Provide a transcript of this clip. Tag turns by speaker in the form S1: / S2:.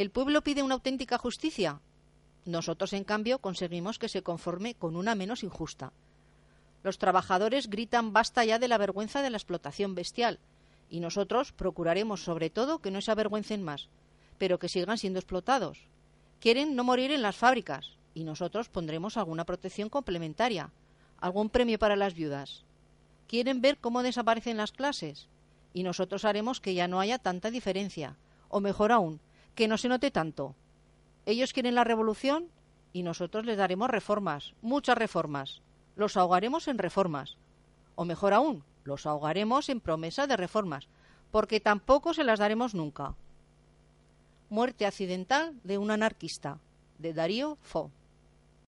S1: ¿El pueblo pide una auténtica justicia? Nosotros, en cambio, conseguimos que se conforme con una menos injusta. Los trabajadores gritan basta ya de la vergüenza de la explotación bestial, y nosotros procuraremos sobre todo que no se avergüencen más, pero que sigan siendo explotados. Quieren no morir en las fábricas, y nosotros pondremos alguna protección complementaria, algún premio para las viudas. Quieren ver cómo desaparecen las clases, y nosotros haremos que ya no haya tanta diferencia, o mejor aún, que no se note tanto. Ellos quieren la revolución y nosotros les daremos reformas, muchas reformas. Los ahogaremos en reformas. O mejor aún, los ahogaremos en promesa de reformas, porque tampoco se las daremos nunca. Muerte accidental de un anarquista, de Darío Fo.